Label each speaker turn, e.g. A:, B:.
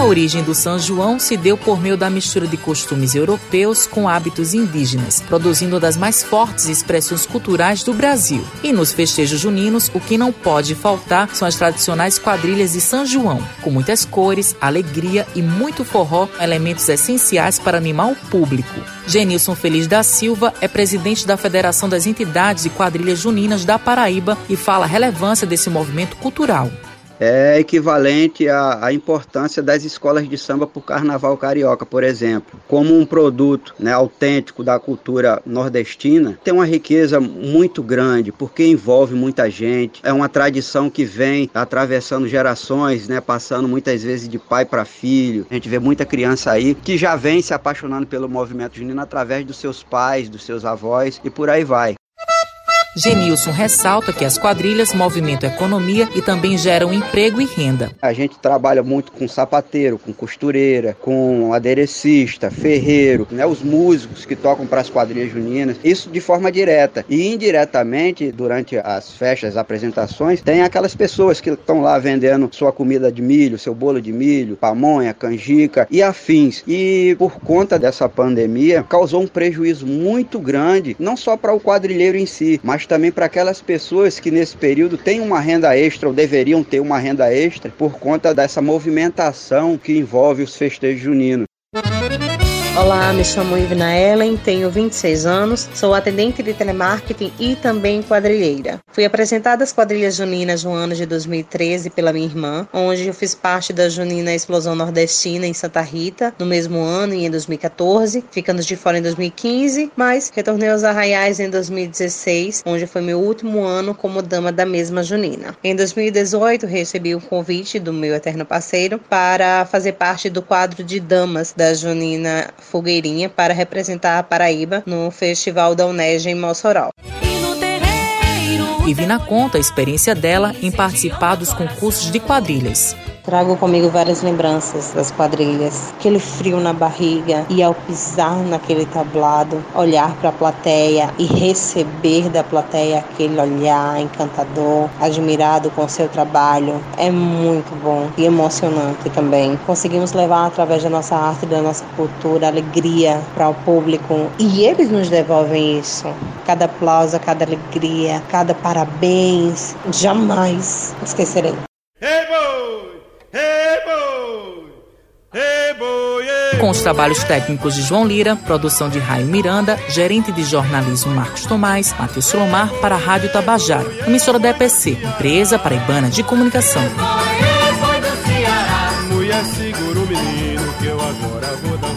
A: A origem do São João se deu por meio da mistura de costumes europeus com hábitos indígenas, produzindo uma das mais fortes expressões culturais do Brasil. E nos festejos juninos, o que não pode faltar são as tradicionais quadrilhas de São João, com muitas cores, alegria e muito forró, elementos essenciais para animar o público. Genilson Feliz da Silva é presidente da Federação das Entidades e Quadrilhas Juninas da Paraíba e fala a relevância desse movimento cultural
B: é equivalente à, à, importância das escolas de samba para o carnaval carioca, por exemplo. Como um produto né, autêntico da cultura nordestina, tem uma riqueza muito grande, porque envolve muita gente. É uma tradição que vem atravessando gerações, né, passando muitas vezes de pai para filho. A gente vê muita criança aí que já vem se apaixonando pelo movimento junino através dos seus pais, dos seus avós e por aí vai.
A: Genilson ressalta que as quadrilhas movimentam a economia e também geram emprego e renda.
B: A gente trabalha muito com sapateiro, com costureira, com aderecista, ferreiro, né, os músicos que tocam para as quadrilhas juninas, isso de forma direta. E indiretamente, durante as festas, as apresentações, tem aquelas pessoas que estão lá vendendo sua comida de milho, seu bolo de milho, pamonha, canjica e afins. E por conta dessa pandemia, causou um prejuízo muito grande, não só para o quadrilheiro em si, mas mas também para aquelas pessoas que nesse período têm uma renda extra ou deveriam ter uma renda extra por conta dessa movimentação que envolve os festejos juninos.
C: Olá, me chamo Ivna Ellen, tenho 26 anos, sou atendente de telemarketing e também quadrilheira. Fui apresentada às quadrilhas juninas no ano de 2013 pela minha irmã, onde eu fiz parte da Junina Explosão Nordestina em Santa Rita, no mesmo ano e em 2014, ficando de fora em 2015, mas retornei aos Arraiais em 2016, onde foi meu último ano como dama da mesma Junina. Em 2018, recebi o convite do meu eterno parceiro para fazer parte do quadro de damas da Junina Fogueirinha para representar a Paraíba no Festival da Unej em Mossoró.
A: E vi na conta a experiência dela em participar dos concursos de quadrilhas.
C: Trago comigo várias lembranças das quadrilhas. Aquele frio na barriga e ao pisar naquele tablado, olhar para a plateia e receber da plateia aquele olhar encantador, admirado com seu trabalho, é muito bom e emocionante também. Conseguimos levar através da nossa arte, da nossa cultura, alegria para o público e eles nos devolvem isso. Cada aplauso, cada alegria, cada parabéns, jamais esquecerei.
A: Com os trabalhos técnicos de João Lira, produção de Raio Miranda, gerente de jornalismo Marcos Tomás, Matheus Solomar para a Rádio Tabajara, emissora da EPC, empresa paraibana de comunicação. Mulher, segura o menino que eu agora vou dançar.